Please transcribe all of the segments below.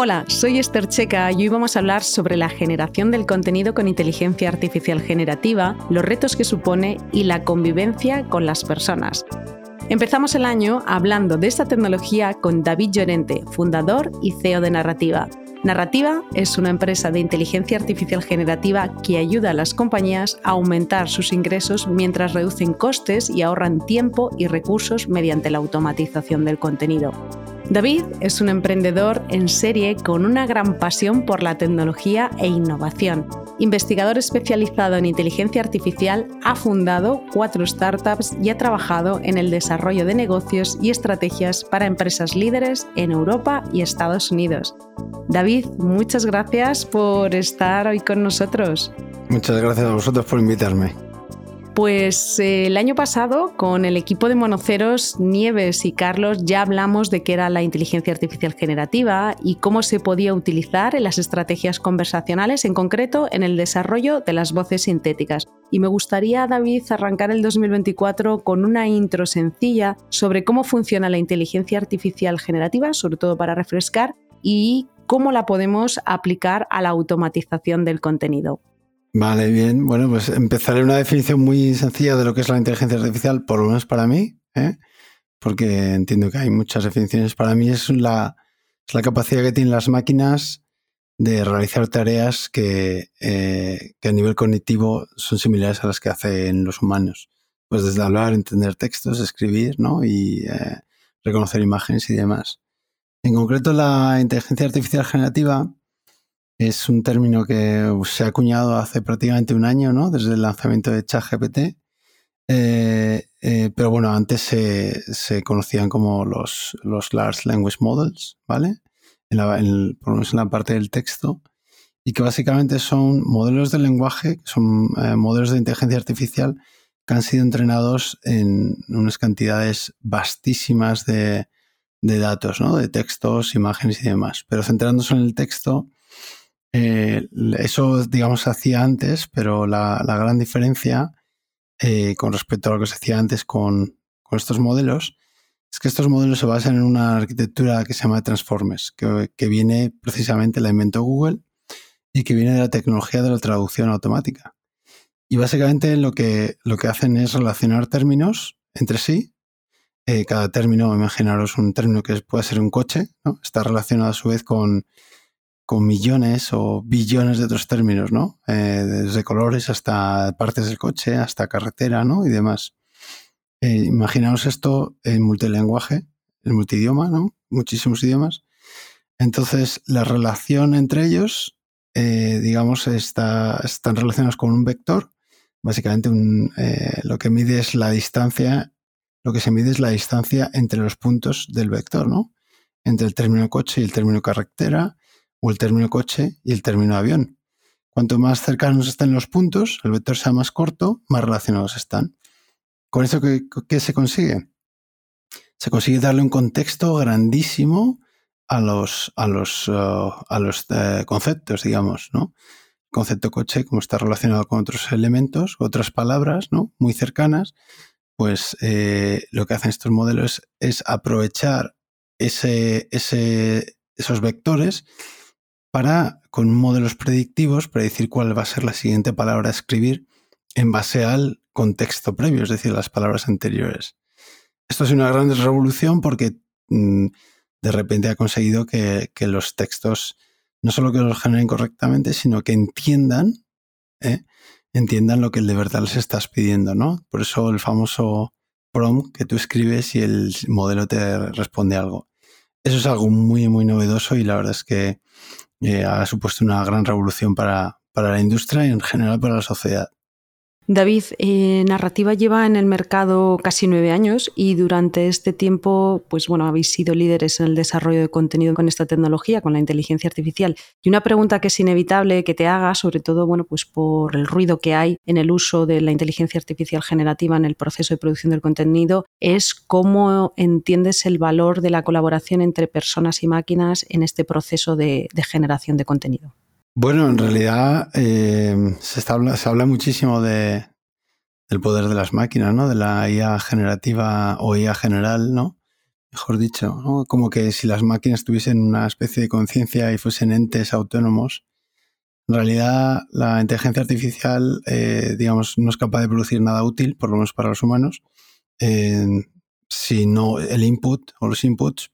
Hola, soy Esther Checa y hoy vamos a hablar sobre la generación del contenido con inteligencia artificial generativa, los retos que supone y la convivencia con las personas. Empezamos el año hablando de esta tecnología con David Llorente, fundador y CEO de Narrativa. Narrativa es una empresa de inteligencia artificial generativa que ayuda a las compañías a aumentar sus ingresos mientras reducen costes y ahorran tiempo y recursos mediante la automatización del contenido. David es un emprendedor en serie con una gran pasión por la tecnología e innovación. Investigador especializado en inteligencia artificial, ha fundado cuatro startups y ha trabajado en el desarrollo de negocios y estrategias para empresas líderes en Europa y Estados Unidos. David, muchas gracias por estar hoy con nosotros. Muchas gracias a vosotros por invitarme. Pues eh, el año pasado, con el equipo de monoceros, Nieves y Carlos, ya hablamos de qué era la inteligencia artificial generativa y cómo se podía utilizar en las estrategias conversacionales, en concreto en el desarrollo de las voces sintéticas. Y me gustaría, David, arrancar el 2024 con una intro sencilla sobre cómo funciona la inteligencia artificial generativa, sobre todo para refrescar, y cómo la podemos aplicar a la automatización del contenido. Vale, bien. Bueno, pues empezaré una definición muy sencilla de lo que es la inteligencia artificial, por lo menos para mí, ¿eh? porque entiendo que hay muchas definiciones. Para mí es la, la capacidad que tienen las máquinas de realizar tareas que, eh, que, a nivel cognitivo son similares a las que hacen los humanos. Pues desde hablar, entender textos, escribir, ¿no? Y eh, reconocer imágenes y demás. En concreto, la inteligencia artificial generativa es un término que se ha acuñado hace prácticamente un año, ¿no? Desde el lanzamiento de ChatGPT. Eh, eh, pero bueno, antes se, conocían como los, Large Language Models, ¿vale? En por lo menos en la parte del texto. Y que básicamente son modelos de lenguaje, son eh, modelos de inteligencia artificial que han sido entrenados en unas cantidades vastísimas de, de datos, ¿no? De textos, imágenes y demás. Pero centrándose en el texto, eh, eso, digamos, se hacía antes, pero la, gran diferencia eh, con respecto a lo que se hacía antes con, estos modelos es que estos modelos se basan en una arquitectura que se llama Transformers, que, viene precisamente, la inventó Google y que viene de la tecnología de la traducción automática. Y básicamente lo que, lo que hacen es relacionar términos entre sí. Eh, cada término, imaginaros un término que puede ser un coche, está relacionado a su vez con con millones o billones de otros términos, ¿no? Eh, desde colores hasta partes del coche, hasta carretera, ¿no? Y demás. Eh, imaginaos esto en multilenguaje, en multidioma, ¿no? Muchísimos idiomas. Entonces, la relación entre ellos, eh, digamos, está, están relacionados con un vector. Básicamente, lo que mide es la distancia, lo que se mide es la distancia entre los puntos del vector, ¿no? Entre el término coche y el término carretera, o el término coche y el término avión. Cuanto más cercanos estén los puntos, el vector sea más corto, más relacionados están. ¿Con eso qué, se consigue? Se consigue darle un contexto grandísimo a los, a los, uh, a los eh, conceptos, digamos, ¿no? El concepto coche, como está relacionado con otros elementos, otras palabras, ¿no? Muy cercanas, pues eh, lo que hacen estos modelos es, aprovechar ese, ese, esos vectores para, con modelos predictivos, predecir cuál va a ser la siguiente palabra a escribir en base al contexto previo, es decir, las palabras anteriores. Esto es una gran revolución porque mm, de repente ha conseguido que, los textos no solo que los generen correctamente, sino que entiendan, ¿eh? entiendan lo que de verdad les estás pidiendo, ¿no? Por eso el famoso prompt que tú escribes y el modelo te responde algo. Eso es algo muy, muy novedoso y la verdad es que eh, ha supuesto una gran revolución para, para la industria y en general para la sociedad. David, eh, Narrativa lleva en el mercado casi nueve años y durante este tiempo, pues bueno, habéis sido líderes en el desarrollo de contenido con esta tecnología, con la inteligencia artificial. Y una pregunta que es inevitable que te haga, sobre todo, bueno, pues por el ruido que hay en el uso de la inteligencia artificial generativa en el proceso de producción del contenido, es cómo entiendes el valor de la colaboración entre personas y máquinas en este proceso de generación de contenido. Bueno, en realidad eh, se, se, habla muchísimo de, del poder de las máquinas, ¿no? De la IA generativa o IA general, ¿no? Mejor dicho, ¿no? Como que si las máquinas tuviesen una especie de conciencia y fuesen entes autónomos, en realidad la inteligencia artificial, eh, digamos, no es capaz de producir nada útil, por lo menos para los humanos, eh, si no el input o los inputs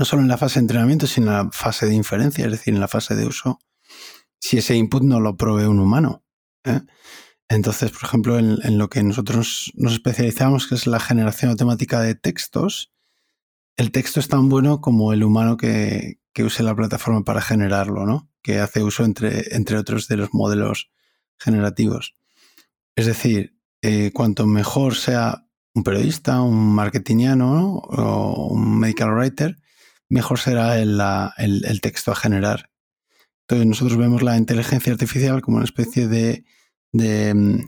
no solo en la fase de entrenamiento, sino en la fase de inferencia, es decir, en la fase de uso, si ese input no lo provee un humano. ¿eh? Entonces, por ejemplo, en, lo que nosotros nos especializamos, que es la generación automática de textos, el texto es tan bueno como el humano que, use la plataforma para generarlo, ¿no? que hace uso, entre, entre otros, de los modelos generativos. Es decir, eh, cuanto mejor sea un periodista, un marketingiano o un medical writer, mejor será el, texto a generar. Entonces nosotros vemos la inteligencia artificial como una especie de, de mm,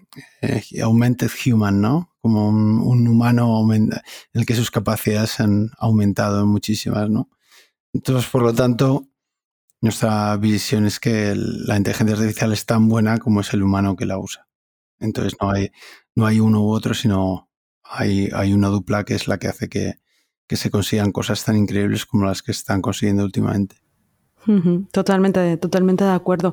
eh, augmented human, ¿no? Como un, humano en el que sus capacidades han aumentado muchísimas, ¿no? Entonces, por lo tanto, nuestra visión es que la inteligencia artificial es tan buena como es el humano que la usa. Entonces no hay, no hay uno u otro, sino hay una dupla que es la que hace que, que se consigan cosas tan increíbles como las que están consiguiendo últimamente. Totalmente, totalmente de acuerdo.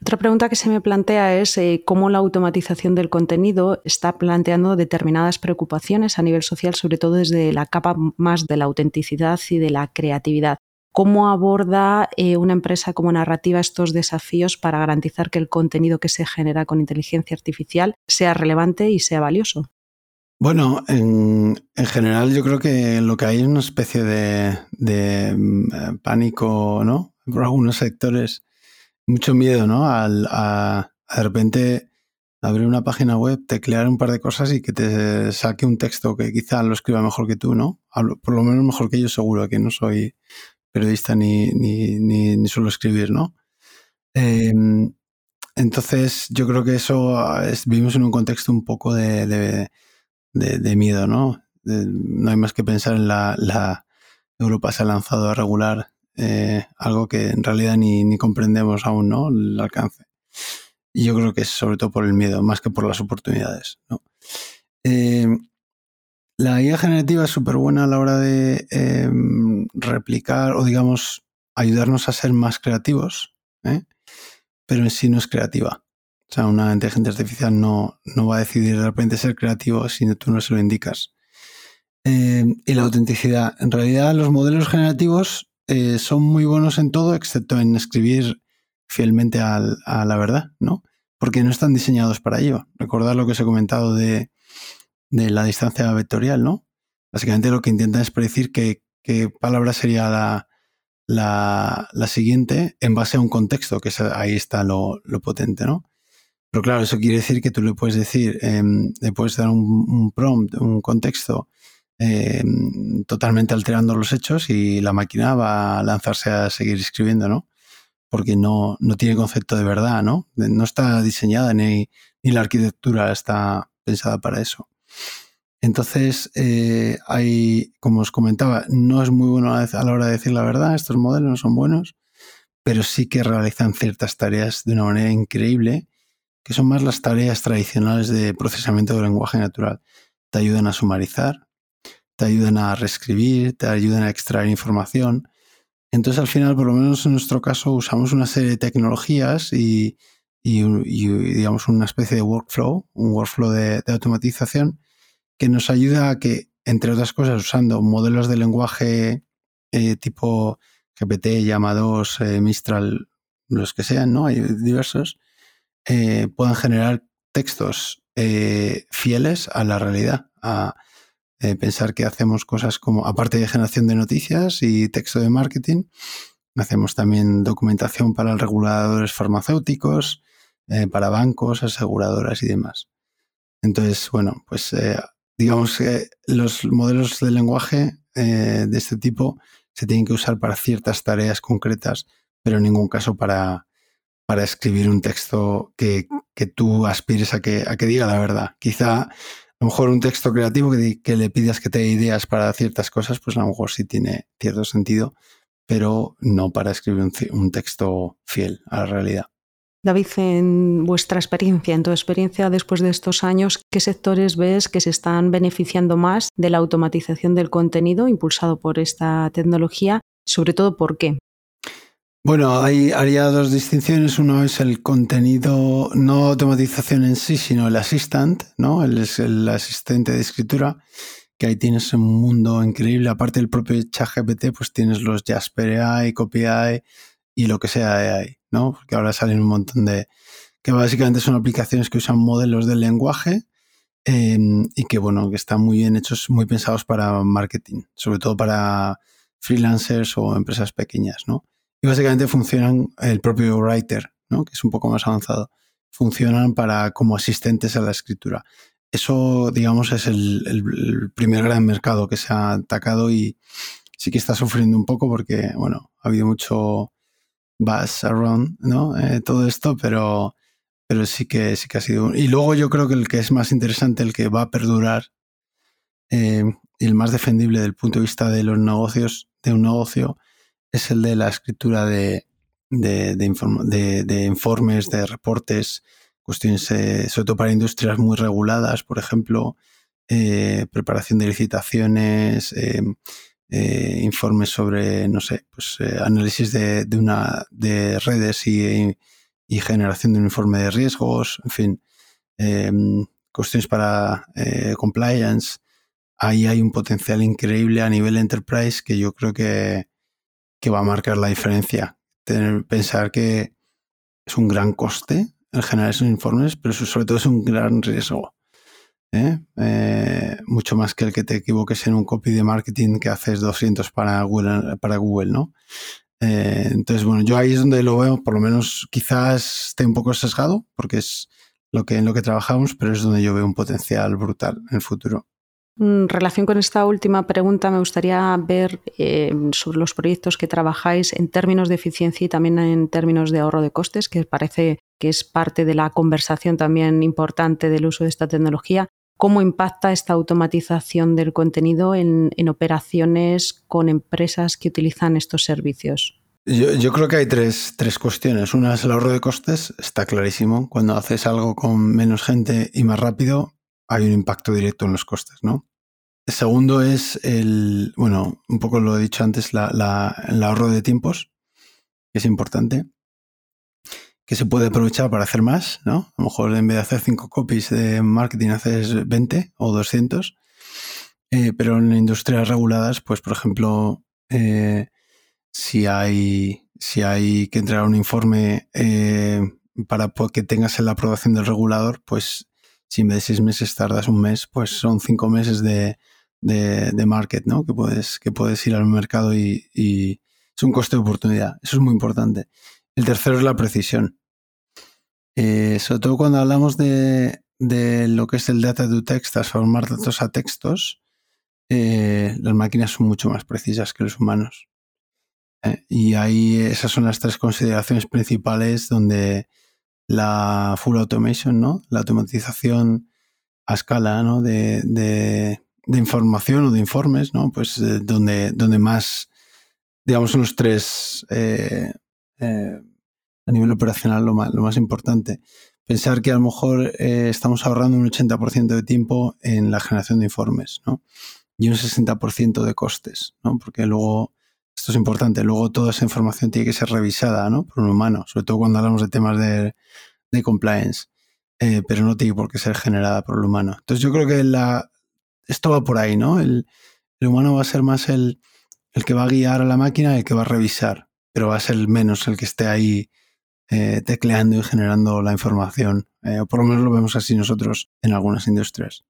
Otra pregunta que se me plantea es eh, cómo la automatización del contenido está planteando determinadas preocupaciones a nivel social, sobre todo desde la capa más de la autenticidad y de la creatividad. ¿Cómo aborda eh, una empresa como Narrativa estos desafíos para garantizar que el contenido que se genera con inteligencia artificial sea relevante y sea valioso? Bueno, en, general yo creo que lo que hay es una especie de, eh, pánico, ¿no? Por algunos sectores, mucho miedo, ¿no? Al, a, de repente abrir una página web, teclear un par de cosas y que te saque un texto que quizá lo escriba mejor que tú, ¿no? por lo menos mejor que yo seguro, que no soy periodista ni, ni, ni, suelo escribir, ¿no? Em, entonces yo creo que eso es, vivimos en un contexto un poco de, miedo, ¿no? no hay más que pensar en la, Europa se ha lanzado a regular eh, algo que en realidad ni, comprendemos aún, ¿no? El alcance. Y yo creo que es sobre todo por el miedo, más que por las oportunidades, ¿no? Eh, la IA generativa es súper buena a la hora de em, replicar o, digamos, ayudarnos a ser más creativos, ¿eh? pero en sí no es creativa. O sea, una inteligencia artificial no, no va a decidir de repente ser creativo si tú no se lo indicas. Eh, y la autenticidad. En realidad, los modelos generativos eh, son muy buenos en todo, excepto en escribir fielmente a la verdad, ¿no? Porque no están diseñados para ello. Recordad lo que os he comentado de, la distancia vectorial, ¿no? Básicamente lo que intentan es predecir qué, palabra sería la, la, siguiente en base a un contexto, que ahí está lo, lo potente, ¿no? Pero claro, eso quiere decir que tú le puedes decir, em, le puedes dar un, prompt, un contexto em, totalmente alterando los hechos y la máquina va a lanzarse a seguir escribiendo, ¿no? Porque no, no tiene concepto de verdad, ¿no? No está diseñada ni, ni la arquitectura está pensada para eso. Entonces, eh, hay, como os comentaba, no es muy bueno a la hora de decir la verdad, estos modelos no son buenos, pero sí que realizan ciertas tareas de una manera increíble que son más las tareas tradicionales de procesamiento del lenguaje natural. Te ayudan a sumarizar, te ayudan a reescribir, te ayudan a extraer información. Entonces, al final, por lo menos en nuestro caso, usamos una serie de tecnologías y, digamos, una especie de workflow, un workflow de, automatización que nos ayuda a que, entre otras cosas, usando modelos de lenguaje eh, tipo GPT, llamados eh, Mistral, los que sean, ¿no? Hay diversos, eh, puedan generar textos eh, fieles a la realidad, a eh, pensar que hacemos cosas como, aparte de generación de noticias y texto de marketing, hacemos también documentación para reguladores farmacéuticos, para bancos, aseguradoras y demás. Entonces, bueno, pues digamos que los modelos de lenguaje de este tipo se tienen que usar para ciertas tareas concretas, pero en ningún caso para, para escribir un texto que, tú aspires a que, a que diga la verdad. Quizá a lo mejor un texto creativo que, que, le pidas que te dé ideas para ciertas cosas, pues a lo mejor sí tiene cierto sentido, pero no para escribir un, un texto fiel a la realidad. David, en vuestra experiencia, en tu experiencia después de estos años, ¿qué sectores ves que se están beneficiando más de la automatización del contenido impulsado por esta tecnología? Sobre todo, ¿por qué? Bueno, hay, haría dos distinciones. Uno es el contenido, no automatización en sí, sino el assistant, ¿no? El, el asistente de escritura, que ahí tienes un mundo increíble. Aparte del propio ChatGPT, pues tienes los Jasper AI, Copy AI y lo que sea AI, ¿no? Porque ahora salen un montón de... que básicamente son aplicaciones que usan modelos del lenguaje em, y que, bueno, que están muy bien hechos, muy pensados para marketing, sobre todo para freelancers o empresas pequeñas, ¿no? Y básicamente funcionan el propio writer, ¿no? que es un poco más avanzado, funcionan para como asistentes a la escritura. Eso, digamos, es el, primer gran mercado que se ha atacado y sí que está sufriendo un poco porque, bueno, ha habido mucho buzz around, ¿no? Eh, todo esto, pero, pero sí que sí que ha sido. Y luego yo creo que el que es más interesante, el que va a perdurar eh, el más defendible del punto de vista de los negocios, de un negocio, es el de la escritura de, de, informes, de reportes, cuestiones, eh, sobre todo para industrias muy reguladas, por ejemplo, eh, preparación de licitaciones, eh, informes sobre, no sé, pues análisis de, una, de redes y, y, generación de un informe de riesgos, en fin, cuestiones para compliance. Ahí hay un potencial increíble a nivel enterprise que yo creo que, que va a marcar la diferencia. Tener, pensar que es un gran coste el generar esos informes, pero sobre todo es un gran riesgo. ¿eh? Eh, mucho más que el que te equivoques en un copy de marketing que haces 200 para Google, para Google ¿no? Eh, entonces, bueno, yo ahí es donde lo veo, por lo menos quizás esté un poco sesgado, porque es lo que, en lo que trabajamos, pero es donde yo veo un potencial brutal en el futuro. En relación con esta última pregunta, me gustaría ver eh, sobre los proyectos que trabajáis en términos de eficiencia y también en términos de ahorro de costes, que parece que es parte de la conversación también importante del uso de esta tecnología. ¿Cómo impacta esta automatización del contenido en, operaciones con empresas que utilizan estos servicios? Yo, creo que hay tres, tres, cuestiones. Una es el ahorro de costes, está clarísimo. Cuando haces algo con menos gente y más rápido, hay un impacto directo en los costes, ¿no? El segundo es el, bueno, un poco lo he dicho antes, la, el ahorro de tiempos, que es importante, que se puede aprovechar para hacer más, ¿no? A lo mejor en vez de hacer cinco copies de marketing haces 20 o 200, eh, pero en industrias reguladas, pues por ejemplo, eh, si, hay, si hay que entregar un informe eh, para que tengas la aprobación del regulador, pues si en vez de seis meses tardas un mes, pues son cinco meses de, de, market, ¿no? Que puedes, que puedes ir al mercado y, es un coste de oportunidad. Eso es muy importante. El tercero es la precisión. Eh, sobre todo cuando hablamos de, de, lo que es el data to text, transformar datos a textos, eh, las máquinas son mucho más precisas que los humanos. Eh, y ahí esas son las tres consideraciones principales donde la full automation, ¿no? La automatización a escala, ¿no? De, de, información o de informes, ¿no? Pues eh, donde, donde más, digamos, son los tres eh, eh, a nivel operacional lo más, lo más importante. Pensar que a lo mejor estamos ahorrando un 80% de tiempo en la generación de informes, ¿no? Y un 60% de costes, ¿no? Porque luego esto es importante. Luego toda esa información tiene que ser revisada ¿no? por un humano, sobre todo cuando hablamos de temas de, compliance, eh, pero no tiene por qué ser generada por el humano. Entonces yo creo que la, esto va por ahí, ¿no? El, humano va a ser más el, el, que va a guiar a la máquina el que va a revisar, pero va a ser menos el que esté ahí eh, tecleando y generando la información, o por lo menos lo vemos así nosotros en algunas industrias.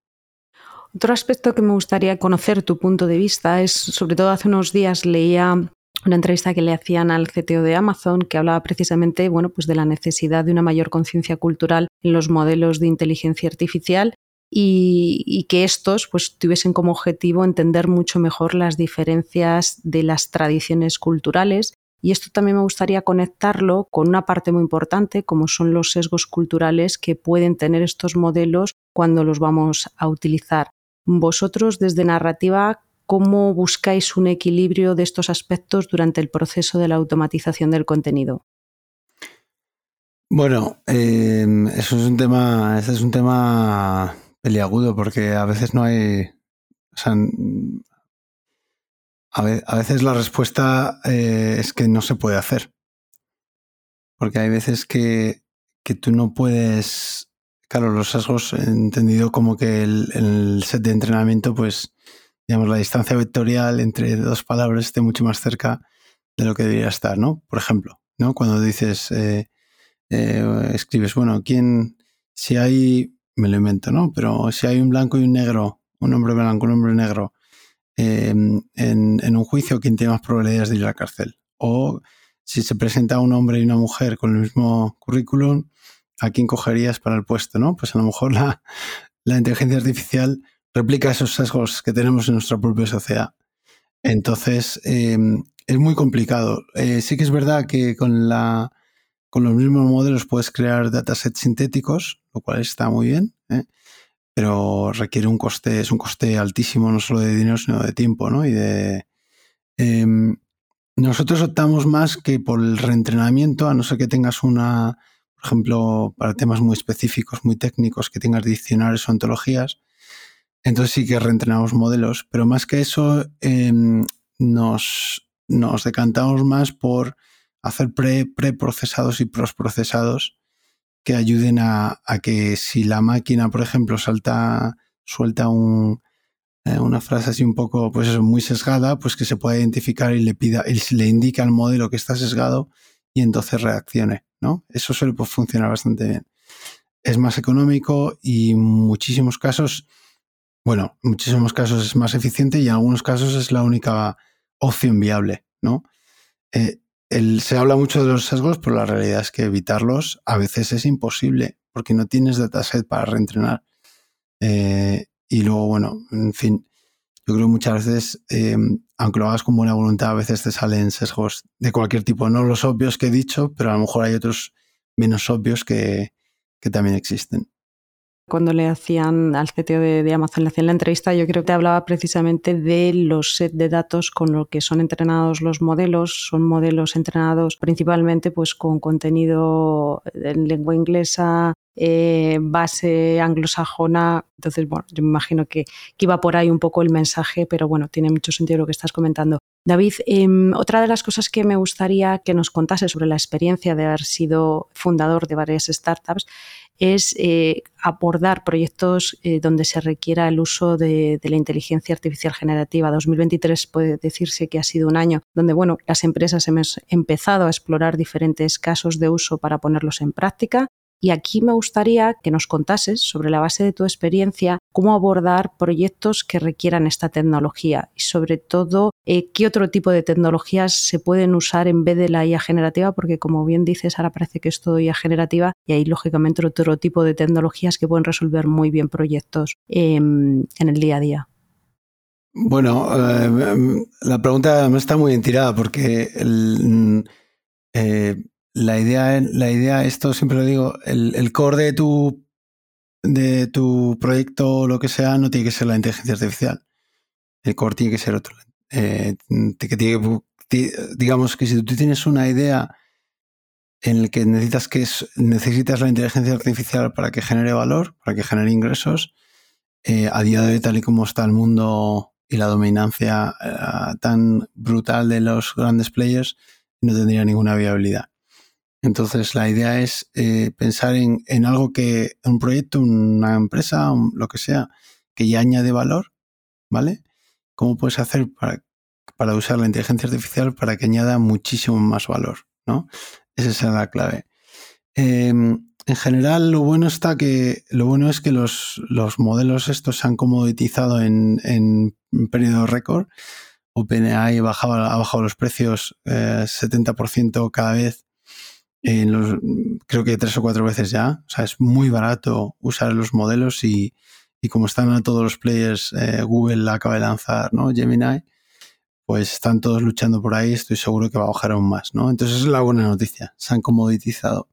Otro aspecto que me gustaría conocer tu punto de vista es, sobre todo hace unos días leía una entrevista que le hacían al CTO de Amazon que hablaba precisamente bueno, pues de la necesidad de una mayor conciencia cultural en los modelos de inteligencia artificial y, que estos pues, tuviesen como objetivo entender mucho mejor las diferencias de las tradiciones culturales. Y esto también me gustaría conectarlo con una parte muy importante, como son los sesgos culturales que pueden tener estos modelos cuando los vamos a utilizar. Vosotros desde narrativa, ¿cómo buscáis un equilibrio de estos aspectos durante el proceso de la automatización del contenido? Bueno, em, eso es un tema, ese es un tema peliagudo porque a veces no hay, o sea, a, veces la respuesta eh, es que no se puede hacer, porque hay veces que, que tú no puedes Claro, los sesgos, entendido como que el, set de entrenamiento, pues, digamos, la distancia vectorial entre dos palabras esté mucho más cerca de lo que debería estar, ¿no? Por ejemplo, ¿no? Cuando dices, eh, eh, escribes, bueno, ¿quién, si hay, me lo invento, ¿no? Pero si hay un blanco y un negro, un hombre blanco, un hombre negro, em, en, en, un juicio, ¿quién tiene más probabilidades de ir a la cárcel? O si se presenta un hombre y una mujer con el mismo currículum, a quién cogerías para el puesto, ¿no? Pues a lo mejor la, inteligencia artificial replica esos sesgos que tenemos en nuestra propia sociedad. Entonces, em, es muy complicado. Eh, sí que es verdad que con, los mismos modelos puedes crear datasets sintéticos, lo cual está muy bien, ¿eh? pero requiere un coste, es un coste altísimo, no solo de dinero, sino de tiempo, ¿no? Y de. Em, nosotros optamos más que por el reentrenamiento, a no ser que tengas una por ejemplo, para temas muy específicos, muy técnicos, que tengas diccionarios o ontologías, entonces sí que reentrenamos modelos, pero más que eso, em, nos, nos, decantamos más por hacer pre, preprocesados y prosprocesados que ayuden a, que si la máquina, por ejemplo, salta, suelta un, eh, una frase así un poco, pues eso, muy sesgada, pues que se pueda identificar y le pida, y le indica al modelo que está sesgado y entonces reaccione. ¿no? Eso suele pues, funcionar bastante bien. Es más económico y en muchísimos casos, bueno, en muchísimos casos es más eficiente y en algunos casos es la única opción viable, ¿no? Eh, se habla mucho de los sesgos, pero la realidad es que evitarlos a veces es imposible porque no tienes dataset para reentrenar. Eh, y luego, bueno, en fin, yo creo que muchas veces, eh, aunque lo hagas con buena voluntad, a veces te salen sesgos de cualquier tipo, no los obvios que he dicho, pero a lo mejor hay otros menos obvios que, también existen cuando le hacían al CTO de, Amazon, le hacían la entrevista, yo creo que te hablaba precisamente de los set de datos con los que son entrenados los modelos. Son modelos entrenados principalmente pues, con contenido en lengua inglesa, eh, base anglosajona. Entonces, bueno, yo me imagino que, iba por ahí un poco el mensaje, pero bueno, tiene mucho sentido lo que estás comentando. David, em, otra de las cosas que me gustaría que nos contase sobre la experiencia de haber sido fundador de varias startups es eh, abordar proyectos eh, donde se requiera el uso de, la inteligencia artificial generativa. 2023 puede decirse que ha sido un año donde bueno, las empresas hemos empezado a explorar diferentes casos de uso para ponerlos en práctica y aquí me gustaría que nos contases, sobre la base de tu experiencia, cómo abordar proyectos que requieran esta tecnología y sobre todo eh, qué otro tipo de tecnologías se pueden usar en vez de la IA generativa, porque como bien dices, ahora parece que es todo IA generativa y hay lógicamente otro tipo de tecnologías que pueden resolver muy bien proyectos em, en el día a día. Bueno, eh, la pregunta me está muy bien tirada porque mm, eh, la idea, la idea, esto siempre lo digo, el, core de tu, de tu proyecto o lo que sea no tiene que ser la inteligencia artificial. El core tiene que ser otro. Eh, digamos que si tú tienes una idea en la que necesitas, que necesitas la inteligencia artificial para que genere valor, para que genere ingresos, eh, a día de hoy, tal y como está el mundo y la dominancia eh, tan brutal de los grandes players, no tendría ninguna viabilidad. Entonces, la idea es eh, pensar en, algo que, un proyecto, una empresa, lo que sea, que ya añade valor, ¿vale? ¿Cómo puedes hacer para, para usar la inteligencia artificial para que añada muchísimo más valor, ¿no? Esa es la clave. Em, en general, lo bueno está que lo bueno es que los, los modelos estos se han comoditizado en, en periodo récord. OpenAI bajaba, ha bajado los precios 70% eh, cada vez, en los, creo que tres o cuatro veces ya. O sea, es muy barato usar los modelos y, y como están a todos los players, eh, Google acaba de lanzar ¿no? Gemini, pues están todos luchando por ahí, estoy seguro que va a bajar aún más. ¿no? Entonces es la buena noticia, se han comoditizado.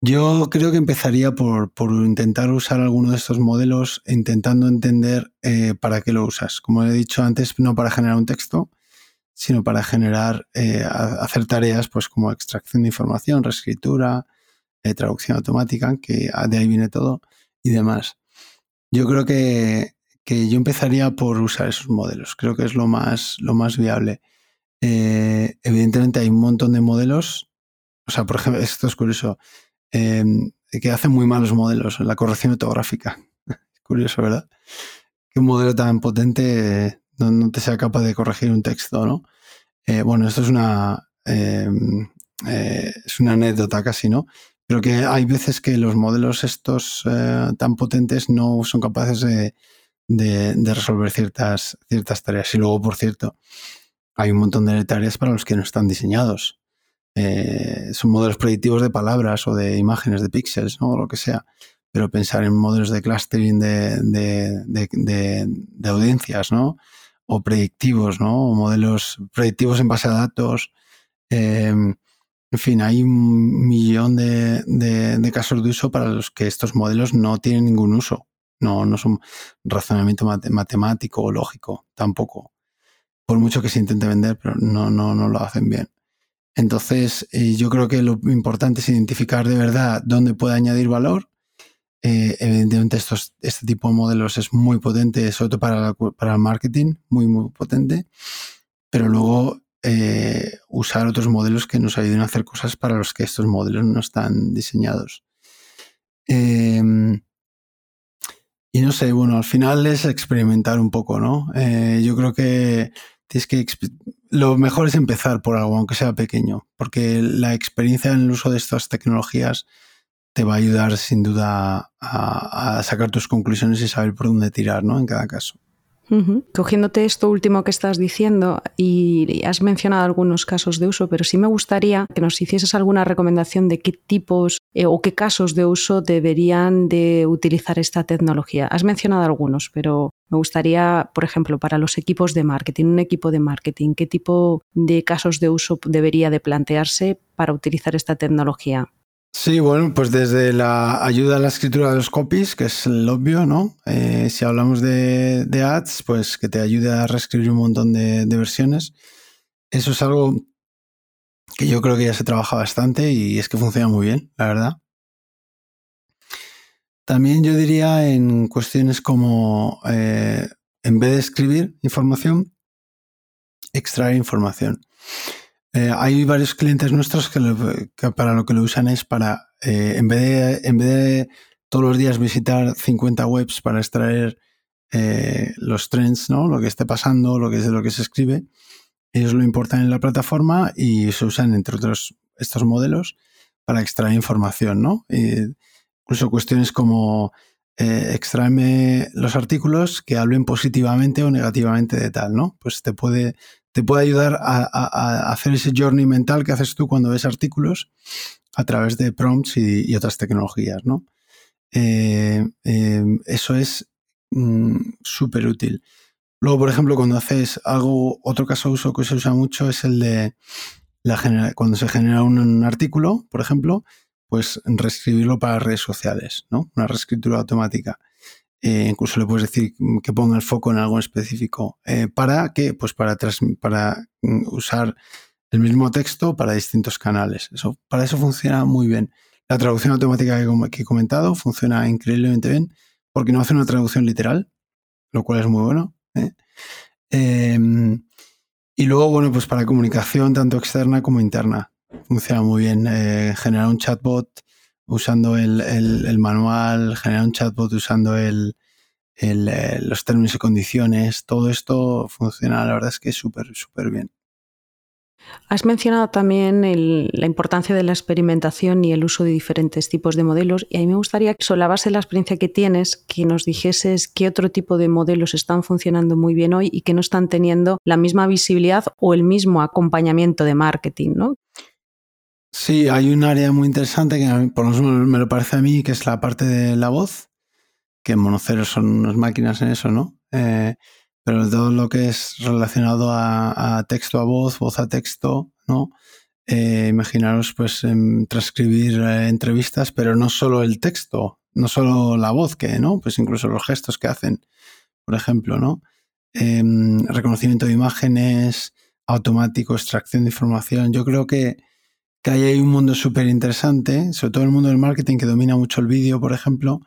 Yo creo que empezaría por, intentar usar alguno de estos modelos intentando entender eh, para qué lo usas. Como he dicho antes, no para generar un texto, sino para generar, eh, hacer tareas pues como extracción de información, reescritura, eh, traducción automática, que de ahí viene todo, y demás. Yo creo que, yo empezaría por usar esos modelos. Creo que es lo más, lo más viable. evidentemente hay un montón de modelos. O sea, por ejemplo, esto es curioso. Em, que hacen muy malos modelos, la corrección ortográfica. Curioso, ¿verdad? Que un modelo tan potente no, te sea capaz de corregir un texto, ¿no? Eh, bueno, esto es una, em, eh, es una anécdota casi, ¿no? Pero que hay veces que los modelos estos eh, tan potentes no son capaces de, de, resolver ciertas, ciertas tareas. Y luego, por cierto, hay un montón de tareas para los que no están diseñados. Son modelos predictivos de palabras o de imágenes, de píxeles, ¿no? o lo que sea. Pero pensar en modelos de clustering de, audiencias, ¿no? O predictivos, ¿no? O modelos predictivos en base a datos. Em, en fin, hay un millón de, casos de uso para los que estos modelos no tienen ningún uso. No, no son razonamiento matemático o lógico, tampoco. Por mucho que se intente vender, pero no, no, no lo hacen bien. Entonces, eh, yo creo que lo importante es identificar de verdad dónde puede añadir valor. Eh, evidentemente, estos, este tipo de modelos es muy potente, sobre todo para, el marketing, muy, muy potente. Pero luego eh, usar otros modelos que nos ayuden a hacer cosas para los que estos modelos no están diseñados. Em, y no sé, bueno, al final es experimentar un poco, ¿no? yo creo que tienes que lo mejor es empezar por algo, aunque sea pequeño, porque la experiencia en el uso de estas tecnologías te va a ayudar sin duda a, sacar tus conclusiones y saber por dónde tirar, ¿no? En cada caso. Cogiéndote esto último que estás diciendo y has mencionado algunos casos de uso, pero sí me gustaría que nos hicieses alguna recomendación de qué tipos eh, o qué casos de uso deberían de utilizar esta tecnología. Has mencionado algunos, pero me gustaría, por ejemplo, para los equipos de marketing, un equipo de marketing, qué tipo de casos de uso debería de plantearse para utilizar esta tecnología. Sí, bueno, pues desde la ayuda a la escritura de los copies, que es el obvio, ¿no? Eh, si hablamos de, ads, pues que te ayude a reescribir un montón de, versiones. Eso es algo que yo creo que ya se trabaja bastante y es que funciona muy bien, la verdad. También yo diría en cuestiones como, eh, en vez de escribir información, extraer información. Eh, hay varios clientes nuestros que, para lo que lo usan es para, eh, en, vez de, en vez de todos los días visitar 50 webs para extraer eh, los trends, ¿no? lo que esté pasando, lo que es lo que se escribe, ellos lo importan en la plataforma y se usan, entre otros, estos modelos para extraer información. ¿no? incluso cuestiones como extraerme los artículos que hablen positivamente o negativamente de tal, ¿no? Pues te puede te puede ayudar a, hacer ese journey mental que haces tú cuando ves artículos a través de prompts y, otras tecnologías, ¿no? Eh, eh, eso es mm, súper útil. Luego, por ejemplo, cuando haces algo, otro caso de uso que se usa mucho es el de la cuando se genera un, artículo, por ejemplo, pues reescribirlo para redes sociales, ¿no? Una reescritura automática. Eh, incluso le puedes decir que ponga el foco en algo específico. Eh, ¿Para qué? Pues para, para mm, usar el mismo texto para distintos canales. Eso, para eso funciona muy bien. La traducción automática que, he comentado funciona increíblemente bien porque no hace una traducción literal, lo cual es muy bueno. ¿eh? Em, y luego, bueno, pues para comunicación tanto externa como interna. Funciona muy bien. generar un chatbot usando el, manual, generar un chatbot usando el, eh, los términos y condiciones, todo esto funciona, la verdad es que súper, súper bien. Has mencionado también la importancia de la experimentación y el uso de diferentes tipos de modelos y a mí me gustaría que sobre la base de la experiencia que tienes, que nos dijeses qué otro tipo de modelos están funcionando muy bien hoy y que no están teniendo la misma visibilidad o el mismo acompañamiento de marketing, ¿no? Sí, hay un área muy interesante que por lo menos me lo parece a mí, que es la parte de la voz, que Monoceros son unas máquinas en eso, ¿no? Eh, pero todo lo que es relacionado a, texto a voz, voz a texto, ¿no? Eh, imaginaros pues transcribir eh, entrevistas, pero no solo el texto, no solo la voz que, ¿no? Pues incluso los gestos que hacen, por ejemplo, ¿no? Em, reconocimiento de imágenes, automático, extracción de información. Yo creo que, que ahí hay un mundo súper interesante, sobre todo el mundo del marketing que domina mucho el vídeo, por ejemplo,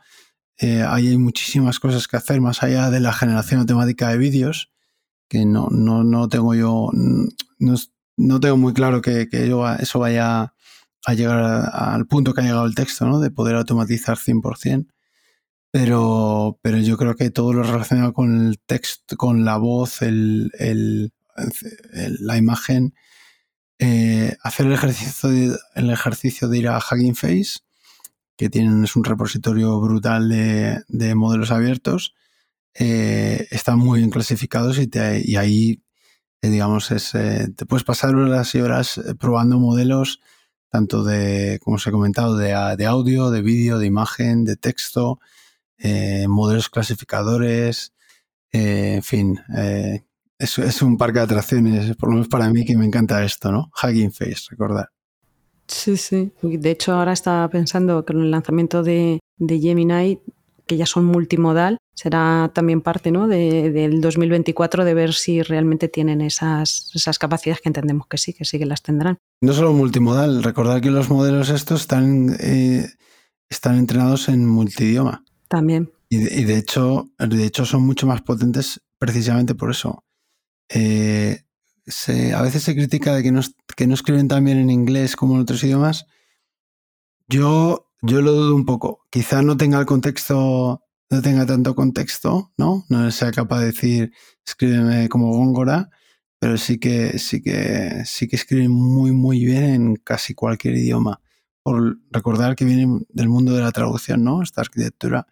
eh, ahí hay muchísimas cosas que hacer más allá de la generación automática de vídeos, que no, no, no tengo yo, no, no, tengo muy claro que, que eso vaya a llegar al punto que ha llegado el texto, ¿no? De poder automatizar 100%. Pero, pero yo creo que todo lo relacionado con el texto, con la voz, el, el, la imagen, eh, hacer el ejercicio, de, ir a Hugging Face, que tienen es un repositorio brutal de, modelos abiertos, eh, están muy bien clasificados y, ahí, eh, digamos, es, te puedes pasar horas y horas probando modelos tanto de, como os he comentado, de, de audio, de vídeo, de imagen, de texto, modelos clasificadores, en fin, es, es, un parque de atracciones, por lo menos para mí que me encanta esto, ¿no? Hugging Face, recordar. Sí, sí. De hecho, ahora estaba pensando que con el lanzamiento de, Gemini, que ya son multimodal, será también parte ¿no? del 2024 de ver si realmente tienen esas, esas capacidades que entendemos que sí, que sí que las tendrán. No solo multimodal, recordar que los modelos estos están, eh, están entrenados en multidioma. También. Y de, hecho, de hecho son mucho más potentes precisamente por eso. Eh, a veces se critica de que no, que escriben tan bien en inglés como en otros idiomas. Yo, yo lo dudo un poco. Quizá no tenga tanto contexto, ¿no? No sea capaz de decir, escríbeme como Góngora, pero sí que, sí que, sí que escriben muy, muy bien en casi cualquier idioma. Por recordar que vienen del mundo de la traducción, ¿no? Esta arquitectura.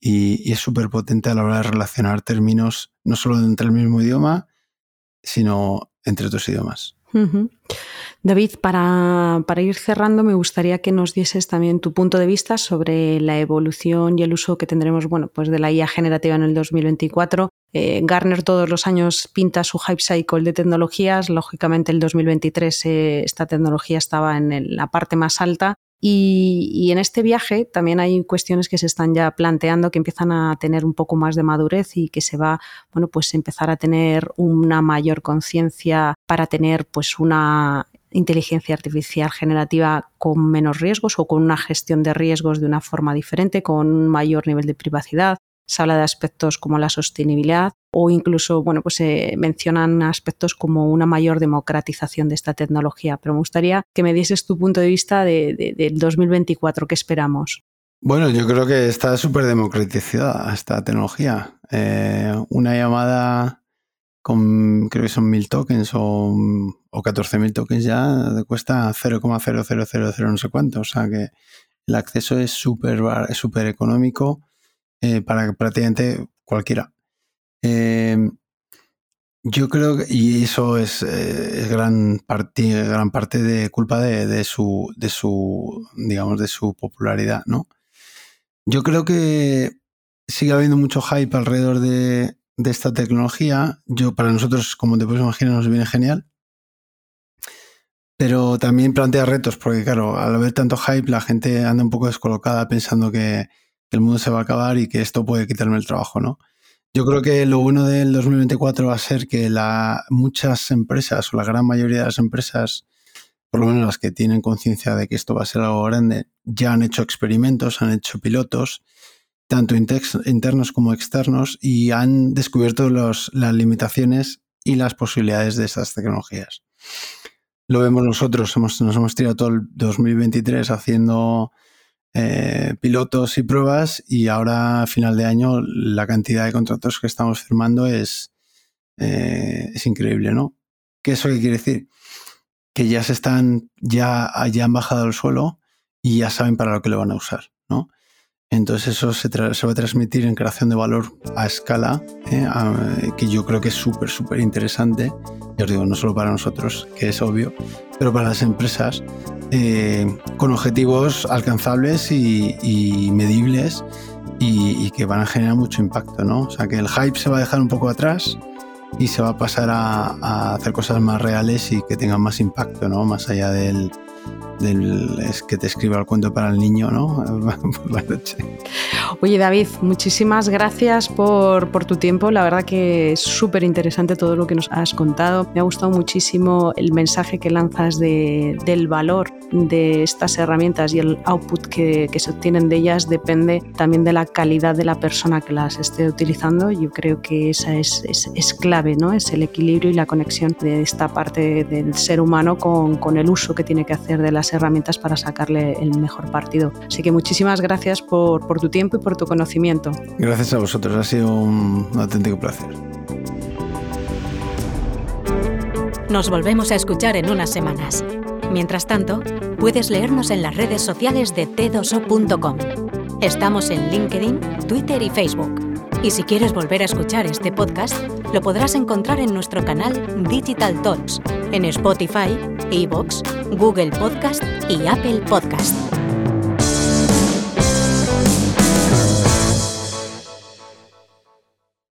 Y, es súper potente a la hora de relacionar términos, no solo entre el mismo idioma, sino entre otros idiomas. David, para, ir cerrando, me gustaría que nos dieses también tu punto de vista sobre la evolución y el uso que tendremos bueno, pues de la IA generativa en el 2024. Eh, Garner todos los años pinta su hype cycle de tecnologías. Lógicamente, el 2023 eh, esta tecnología estaba en la parte más alta y, en este viaje también hay cuestiones que se están ya planteando que empiezan a tener un poco más de madurez y que se va, bueno, pues empezar a tener una mayor conciencia para tener pues una inteligencia artificial generativa con menos riesgos o con una gestión de riesgos de una forma diferente, con un mayor nivel de privacidad, se habla de aspectos como la sostenibilidad o incluso, bueno, pues se mencionan aspectos como una mayor democratización de esta tecnología. Pero me gustaría que me dieses tu punto de vista de, del 2024, ¿qué esperamos? Bueno, yo creo que está súper democratizada esta tecnología. Eh, una llamada con, creo que son mil tokens o, o 14.000 tokens ya cuesta 0,0000 no sé cuánto. O sea que el acceso es súper súper económico eh, para prácticamente cualquiera. Em, yo creo que, y eso es, eh, gran, parte, gran parte de culpa de, su, de su, digamos, de su popularidad, ¿no? Yo creo que sigue habiendo mucho hype alrededor de, de esta tecnología. Yo, para nosotros, como te puedes imaginar, nos viene genial. Pero también plantea retos, porque claro, al haber tanto hype, la gente anda un poco descolocada pensando que, que el mundo se va a acabar y que esto puede quitarme el trabajo, ¿no? Yo creo que lo bueno del 2024 va a ser que la, muchas empresas o la gran mayoría de las empresas, por lo menos las que tienen conciencia de que esto va a ser algo grande, ya han hecho experimentos, han hecho pilotos, tanto internos como externos, y han descubierto los, las limitaciones y las posibilidades de estas tecnologías. Lo vemos nosotros, hemos, nos hemos tirado todo el 2023 haciendo eh, pilotos y pruebas y ahora a final de año la cantidad de contratos que estamos firmando es, eh, es increíble, ¿no? ¿Qué eso qué quiere decir? Que ya se están, ya, ya han bajado al suelo y ya saben para lo que lo van a usar, ¿no? Entonces eso se, va a transmitir en creación de valor a escala, ¿eh? que yo creo que es súper, súper interesante. Ya os digo, no solo para nosotros, que es obvio, pero para las empresas, eh, con objetivos alcanzables y, medibles y, y, que van a generar mucho impacto, ¿no? O sea, que el hype se va a dejar un poco atrás y se va a pasar a, a hacer cosas más reales y que tengan más impacto, ¿no? Más allá del, del, es que te escriba el cuento para el niño, ¿no? Oye, David, muchísimas gracias por, por tu tiempo. La verdad que es súper interesante todo lo que nos has contado. Me ha gustado muchísimo el mensaje que lanzas de, del valor de estas herramientas y el output que, que, se obtienen de ellas depende también de la calidad de la persona que las esté utilizando. Yo creo que esa es, es, es clave, ¿no? Es el equilibrio y la conexión de esta parte del ser humano con, con el uso que tiene que hacer de las herramientas para sacarle el mejor partido. Así que muchísimas gracias por, por tu tiempo y por tu conocimiento. Gracias a vosotros, ha sido un auténtico placer. Nos volvemos a escuchar en unas semanas. Mientras tanto, puedes leernos en las redes sociales de t2o.com. Estamos en LinkedIn, Twitter y Facebook. Y si quieres volver a escuchar este podcast, lo podrás encontrar en nuestro canal Digital Talks, en Spotify, Evox, Google Podcast y Apple Podcast.